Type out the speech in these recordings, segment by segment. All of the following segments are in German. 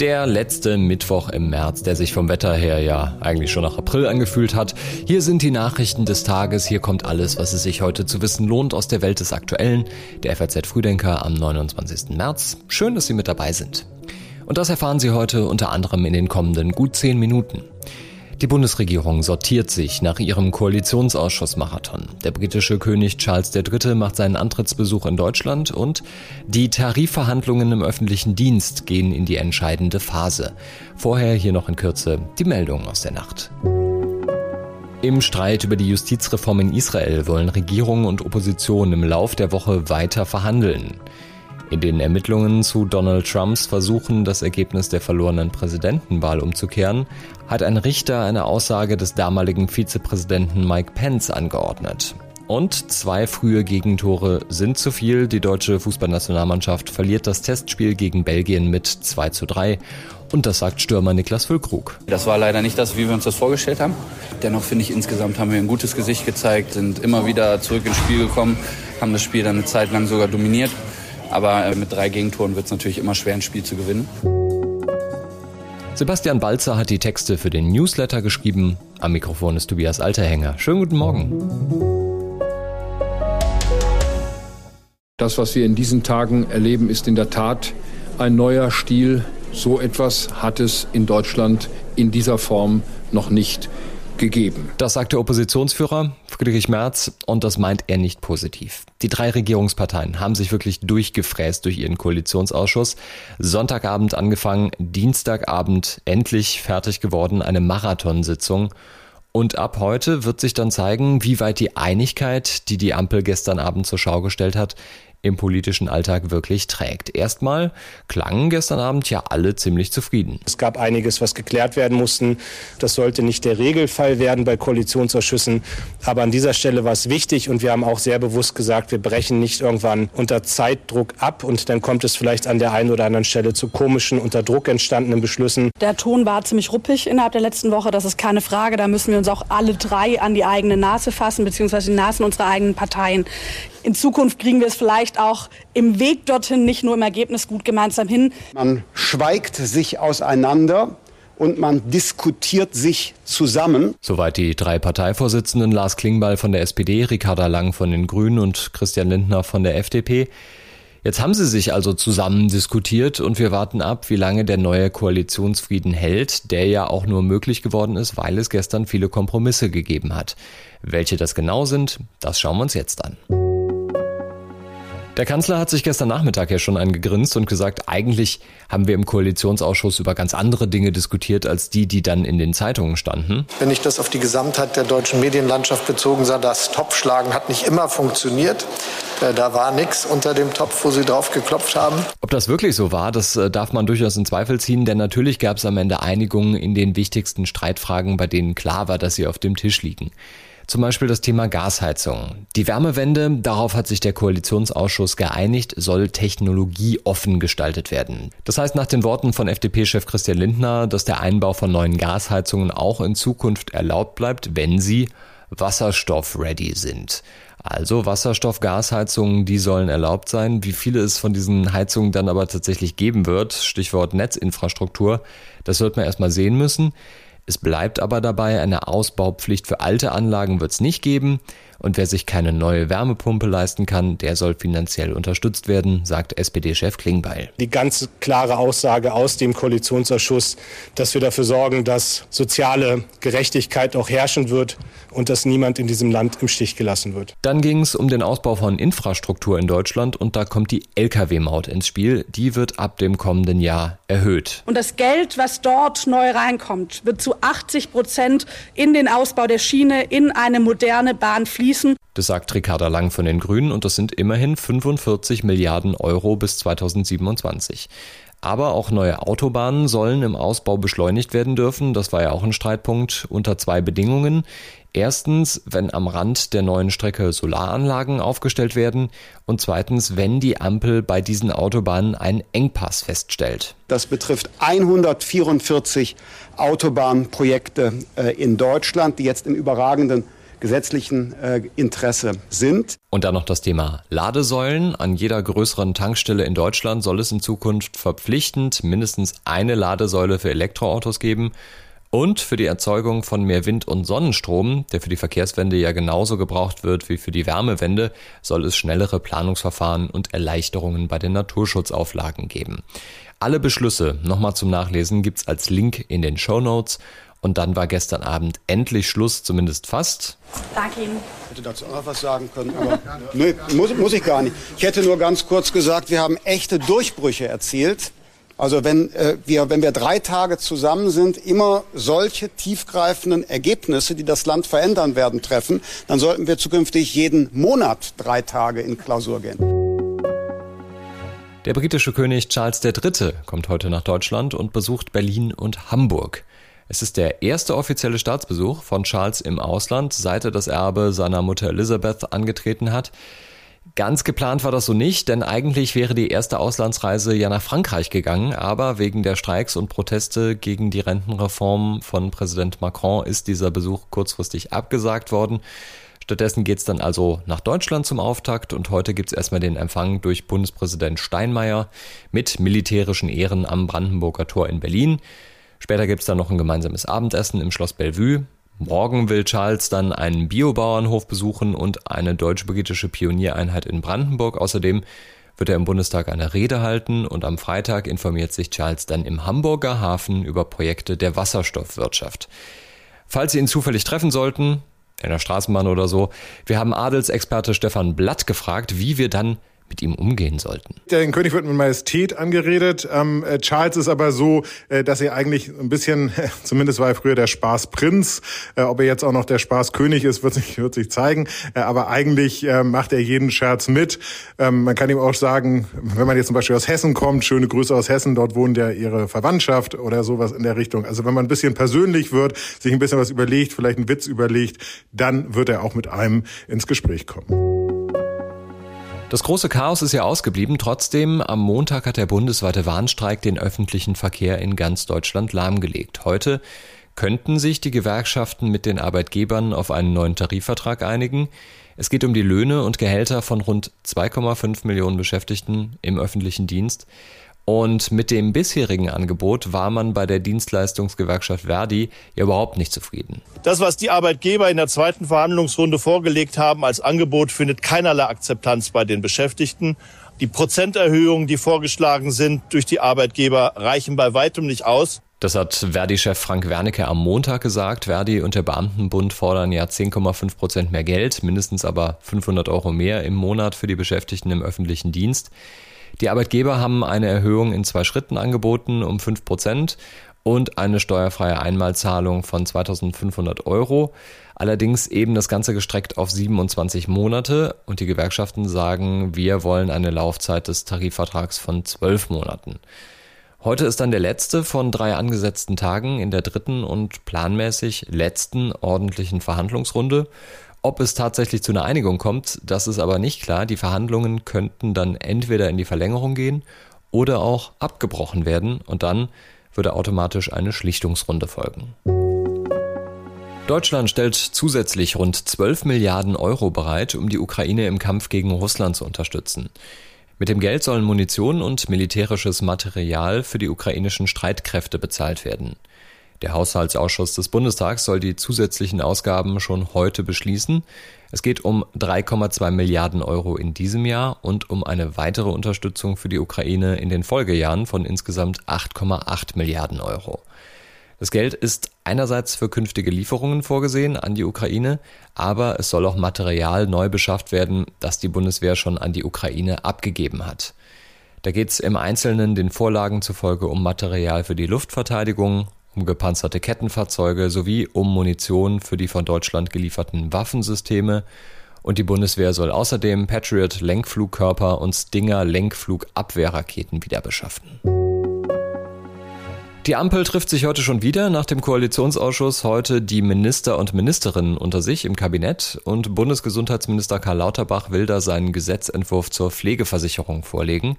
Der letzte Mittwoch im März, der sich vom Wetter her ja eigentlich schon nach April angefühlt hat. Hier sind die Nachrichten des Tages. Hier kommt alles, was es sich heute zu wissen lohnt aus der Welt des Aktuellen. Der FAZ Frühdenker am 29. März. Schön, dass Sie mit dabei sind. Und das erfahren Sie heute unter anderem in den kommenden gut zehn Minuten. Die Bundesregierung sortiert sich nach ihrem Koalitionsausschussmarathon. Der britische König Charles III. macht seinen Antrittsbesuch in Deutschland und die Tarifverhandlungen im öffentlichen Dienst gehen in die entscheidende Phase. Vorher hier noch in Kürze die Meldung aus der Nacht. Im Streit über die Justizreform in Israel wollen Regierung und Opposition im Lauf der Woche weiter verhandeln. In den Ermittlungen zu Donald Trumps Versuchen, das Ergebnis der verlorenen Präsidentenwahl umzukehren, hat ein Richter eine Aussage des damaligen Vizepräsidenten Mike Pence angeordnet. Und zwei frühe Gegentore sind zu viel. Die deutsche Fußballnationalmannschaft verliert das Testspiel gegen Belgien mit 2 zu 3. Und das sagt Stürmer Niklas Füllkrug. Das war leider nicht das, wie wir uns das vorgestellt haben. Dennoch finde ich, insgesamt haben wir ein gutes Gesicht gezeigt, sind immer wieder zurück ins Spiel gekommen, haben das Spiel dann eine Zeit lang sogar dominiert. Aber äh, mit drei Gegentoren wird es natürlich immer schwer, ein Spiel zu gewinnen. Sebastian Balzer hat die Texte für den Newsletter geschrieben. Am Mikrofon ist Tobias Alterhänger. Schönen guten Morgen. Das, was wir in diesen Tagen erleben, ist in der Tat ein neuer Stil. So etwas hat es in Deutschland in dieser Form noch nicht gegeben. Das sagt der Oppositionsführer Friedrich Merz und das meint er nicht positiv. Die drei Regierungsparteien haben sich wirklich durchgefräst durch ihren Koalitionsausschuss. Sonntagabend angefangen, Dienstagabend endlich fertig geworden, eine Marathonsitzung. Und ab heute wird sich dann zeigen, wie weit die Einigkeit, die die Ampel gestern Abend zur Schau gestellt hat, im politischen Alltag wirklich trägt. Erstmal klangen gestern Abend ja alle ziemlich zufrieden. Es gab einiges, was geklärt werden musste. Das sollte nicht der Regelfall werden bei Koalitionsausschüssen. Aber an dieser Stelle war es wichtig und wir haben auch sehr bewusst gesagt, wir brechen nicht irgendwann unter Zeitdruck ab und dann kommt es vielleicht an der einen oder anderen Stelle zu komischen, unter Druck entstandenen Beschlüssen. Der Ton war ziemlich ruppig innerhalb der letzten Woche, das ist keine Frage. Da müssen wir uns auch alle drei an die eigene Nase fassen, beziehungsweise die Nasen unserer eigenen Parteien. In Zukunft kriegen wir es vielleicht auch im Weg dorthin, nicht nur im Ergebnis gut gemeinsam hin. Man schweigt sich auseinander und man diskutiert sich zusammen. Soweit die drei Parteivorsitzenden Lars Klingbeil von der SPD, Ricarda Lang von den Grünen und Christian Lindner von der FDP. Jetzt haben sie sich also zusammen diskutiert und wir warten ab, wie lange der neue Koalitionsfrieden hält, der ja auch nur möglich geworden ist, weil es gestern viele Kompromisse gegeben hat. Welche das genau sind, das schauen wir uns jetzt an. Der Kanzler hat sich gestern Nachmittag ja schon angegrinst und gesagt, eigentlich haben wir im Koalitionsausschuss über ganz andere Dinge diskutiert als die, die dann in den Zeitungen standen. Wenn ich das auf die Gesamtheit der deutschen Medienlandschaft bezogen sah, das Topfschlagen hat nicht immer funktioniert. Äh, da war nichts unter dem Topf, wo sie drauf geklopft haben. Ob das wirklich so war, das äh, darf man durchaus in Zweifel ziehen, denn natürlich gab es am Ende Einigungen in den wichtigsten Streitfragen, bei denen klar war, dass sie auf dem Tisch liegen. Zum Beispiel das Thema Gasheizung. Die Wärmewende, darauf hat sich der Koalitionsausschuss geeinigt, soll technologieoffen gestaltet werden. Das heißt nach den Worten von FDP-Chef Christian Lindner, dass der Einbau von neuen Gasheizungen auch in Zukunft erlaubt bleibt, wenn sie wasserstoff-ready sind. Also Wasserstoff-Gasheizungen, die sollen erlaubt sein. Wie viele es von diesen Heizungen dann aber tatsächlich geben wird, Stichwort Netzinfrastruktur, das wird man erstmal sehen müssen. Es bleibt aber dabei, eine Ausbaupflicht für alte Anlagen wird es nicht geben und wer sich keine neue Wärmepumpe leisten kann, der soll finanziell unterstützt werden, sagt SPD-Chef Klingbeil. Die ganz klare Aussage aus dem Koalitionsausschuss, dass wir dafür sorgen, dass soziale Gerechtigkeit auch herrschen wird und dass niemand in diesem Land im Stich gelassen wird. Dann ging es um den Ausbau von Infrastruktur in Deutschland und da kommt die Lkw-Maut ins Spiel. Die wird ab dem kommenden Jahr erhöht. Und das Geld, was dort neu reinkommt, wird zu 80 Prozent in den Ausbau der Schiene, in eine moderne Bahn fließen. Das sagt Ricarda Lang von den Grünen und das sind immerhin 45 Milliarden Euro bis 2027. Aber auch neue Autobahnen sollen im Ausbau beschleunigt werden dürfen. Das war ja auch ein Streitpunkt unter zwei Bedingungen. Erstens, wenn am Rand der neuen Strecke Solaranlagen aufgestellt werden und zweitens, wenn die Ampel bei diesen Autobahnen einen Engpass feststellt. Das betrifft 144 Autobahnprojekte äh, in Deutschland, die jetzt im überragenden gesetzlichen äh, Interesse sind. Und dann noch das Thema Ladesäulen. An jeder größeren Tankstelle in Deutschland soll es in Zukunft verpflichtend mindestens eine Ladesäule für Elektroautos geben. Und für die Erzeugung von mehr Wind- und Sonnenstrom, der für die Verkehrswende ja genauso gebraucht wird wie für die Wärmewende, soll es schnellere Planungsverfahren und Erleichterungen bei den Naturschutzauflagen geben. Alle Beschlüsse, nochmal zum Nachlesen, gibt's als Link in den Show Notes. Und dann war gestern Abend endlich Schluss, zumindest fast. Danke Ihnen. Ich hätte dazu auch was sagen können, aber nee, muss, muss ich gar nicht. Ich hätte nur ganz kurz gesagt, wir haben echte Durchbrüche erzielt. Also wenn, äh, wir, wenn wir drei Tage zusammen sind, immer solche tiefgreifenden Ergebnisse, die das Land verändern werden, treffen, dann sollten wir zukünftig jeden Monat drei Tage in Klausur gehen. Der britische König Charles III. kommt heute nach Deutschland und besucht Berlin und Hamburg. Es ist der erste offizielle Staatsbesuch von Charles im Ausland, seit er das Erbe seiner Mutter Elizabeth angetreten hat. Ganz geplant war das so nicht, denn eigentlich wäre die erste Auslandsreise ja nach Frankreich gegangen, aber wegen der Streiks und Proteste gegen die Rentenreform von Präsident Macron ist dieser Besuch kurzfristig abgesagt worden. Stattdessen geht's dann also nach Deutschland zum Auftakt und heute gibt's erstmal den Empfang durch Bundespräsident Steinmeier mit militärischen Ehren am Brandenburger Tor in Berlin. Später gibt's dann noch ein gemeinsames Abendessen im Schloss Bellevue. Morgen will Charles dann einen Biobauernhof besuchen und eine deutsch-britische Pioniereinheit in Brandenburg. Außerdem wird er im Bundestag eine Rede halten und am Freitag informiert sich Charles dann im Hamburger Hafen über Projekte der Wasserstoffwirtschaft. Falls Sie ihn zufällig treffen sollten, in der Straßenbahn oder so, wir haben Adelsexperte Stefan Blatt gefragt, wie wir dann mit ihm umgehen sollten. Der König wird mit Majestät angeredet. Ähm, äh, Charles ist aber so, äh, dass er eigentlich ein bisschen, zumindest war er früher der Spaßprinz. Äh, ob er jetzt auch noch der Spaßkönig ist, wird sich, wird sich zeigen. Äh, aber eigentlich macht er jeden Scherz mit. Ähm, man kann ihm auch sagen, wenn man jetzt zum Beispiel aus Hessen kommt, schöne Grüße aus Hessen, dort wohnt ja ihre Verwandtschaft oder sowas in der Richtung. Also wenn man ein bisschen persönlich wird, sich ein bisschen was überlegt, vielleicht einen Witz überlegt, dann wird er auch mit einem ins Gespräch kommen. Das große Chaos ist ja ausgeblieben. Trotzdem, am Montag hat der bundesweite Warnstreik den öffentlichen Verkehr in ganz Deutschland lahmgelegt. Heute könnten sich die Gewerkschaften mit den Arbeitgebern auf einen neuen Tarifvertrag einigen. Es geht um die Löhne und Gehälter von rund 2,5 Millionen Beschäftigten im öffentlichen Dienst. Und mit dem bisherigen Angebot war man bei der Dienstleistungsgewerkschaft Verdi ja überhaupt nicht zufrieden. Das, was die Arbeitgeber in der zweiten Verhandlungsrunde vorgelegt haben als Angebot, findet keinerlei Akzeptanz bei den Beschäftigten. Die Prozenterhöhungen, die vorgeschlagen sind durch die Arbeitgeber, reichen bei weitem nicht aus. Das hat Verdi-Chef Frank Wernicke am Montag gesagt. Verdi und der Beamtenbund fordern ja 10,5 Prozent mehr Geld, mindestens aber 500 Euro mehr im Monat für die Beschäftigten im öffentlichen Dienst. Die Arbeitgeber haben eine Erhöhung in zwei Schritten angeboten um 5 Prozent und eine steuerfreie Einmalzahlung von 2500 Euro. Allerdings eben das Ganze gestreckt auf 27 Monate und die Gewerkschaften sagen, wir wollen eine Laufzeit des Tarifvertrags von 12 Monaten. Heute ist dann der letzte von drei angesetzten Tagen in der dritten und planmäßig letzten ordentlichen Verhandlungsrunde. Ob es tatsächlich zu einer Einigung kommt, das ist aber nicht klar. Die Verhandlungen könnten dann entweder in die Verlängerung gehen oder auch abgebrochen werden und dann würde automatisch eine Schlichtungsrunde folgen. Deutschland stellt zusätzlich rund 12 Milliarden Euro bereit, um die Ukraine im Kampf gegen Russland zu unterstützen. Mit dem Geld sollen Munition und militärisches Material für die ukrainischen Streitkräfte bezahlt werden. Der Haushaltsausschuss des Bundestags soll die zusätzlichen Ausgaben schon heute beschließen. Es geht um 3,2 Milliarden Euro in diesem Jahr und um eine weitere Unterstützung für die Ukraine in den Folgejahren von insgesamt 8,8 Milliarden Euro. Das Geld ist einerseits für künftige Lieferungen vorgesehen an die Ukraine, aber es soll auch Material neu beschafft werden, das die Bundeswehr schon an die Ukraine abgegeben hat. Da geht es im Einzelnen den Vorlagen zufolge um Material für die Luftverteidigung, um gepanzerte Kettenfahrzeuge sowie um Munition für die von Deutschland gelieferten Waffensysteme und die Bundeswehr soll außerdem Patriot Lenkflugkörper und Stinger Lenkflugabwehrraketen wieder beschaffen. Die Ampel trifft sich heute schon wieder nach dem Koalitionsausschuss heute die Minister und Ministerinnen unter sich im Kabinett und Bundesgesundheitsminister Karl Lauterbach will da seinen Gesetzentwurf zur Pflegeversicherung vorlegen.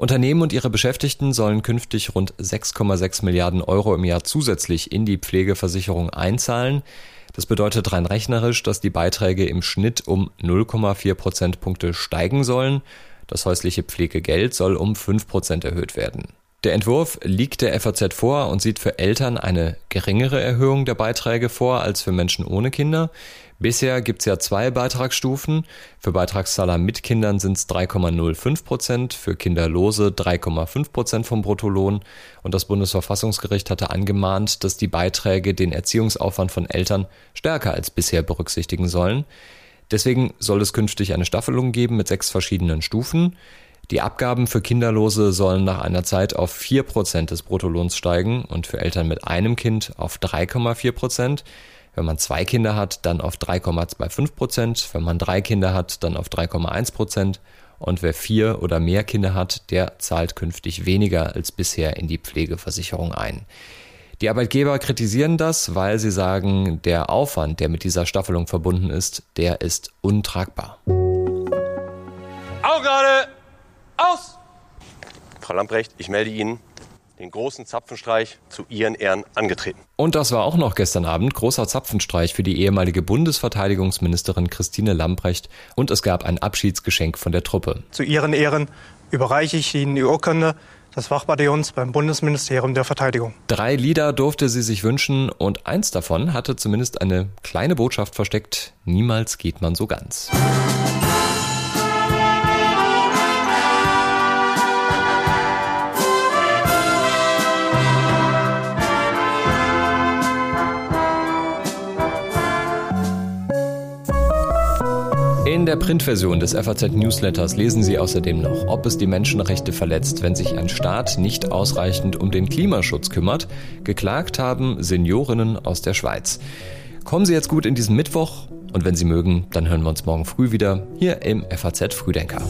Unternehmen und ihre Beschäftigten sollen künftig rund 6,6 Milliarden Euro im Jahr zusätzlich in die Pflegeversicherung einzahlen. Das bedeutet rein rechnerisch, dass die Beiträge im Schnitt um 0,4 Prozentpunkte steigen sollen. Das häusliche Pflegegeld soll um 5 Prozent erhöht werden. Der Entwurf liegt der FAZ vor und sieht für Eltern eine geringere Erhöhung der Beiträge vor als für Menschen ohne Kinder. Bisher gibt's ja zwei Beitragsstufen. Für Beitragszahler mit Kindern sind es 3,05 Prozent, für Kinderlose 3,5 Prozent vom Bruttolohn. Und das Bundesverfassungsgericht hatte angemahnt, dass die Beiträge den Erziehungsaufwand von Eltern stärker als bisher berücksichtigen sollen. Deswegen soll es künftig eine Staffelung geben mit sechs verschiedenen Stufen. Die Abgaben für Kinderlose sollen nach einer Zeit auf 4% des Bruttolohns steigen und für Eltern mit einem Kind auf 3,4%. Wenn man zwei Kinder hat, dann auf 3,25 Prozent. Wenn man drei Kinder hat, dann auf 3,1 Prozent. Und wer vier oder mehr Kinder hat, der zahlt künftig weniger als bisher in die Pflegeversicherung ein. Die Arbeitgeber kritisieren das, weil sie sagen, der Aufwand, der mit dieser Staffelung verbunden ist, der ist untragbar. Auch gerade aus! Frau Lamprecht, ich melde Ihnen, den großen Zapfenstreich zu ihren Ehren angetreten. Und das war auch noch gestern Abend großer Zapfenstreich für die ehemalige Bundesverteidigungsministerin Christine Lambrecht und es gab ein Abschiedsgeschenk von der Truppe. Zu ihren Ehren überreiche ich Ihnen die Urkunde des Wachbataillons beim Bundesministerium der Verteidigung. Drei Lieder durfte sie sich wünschen und eins davon hatte zumindest eine kleine Botschaft versteckt. Niemals geht man so ganz. In der Printversion des FAZ Newsletters lesen Sie außerdem noch, ob es die Menschenrechte verletzt, wenn sich ein Staat nicht ausreichend um den Klimaschutz kümmert. Geklagt haben Seniorinnen aus der Schweiz. Kommen Sie jetzt gut in diesen Mittwoch und wenn Sie mögen, dann hören wir uns morgen früh wieder hier im FAZ Frühdenker.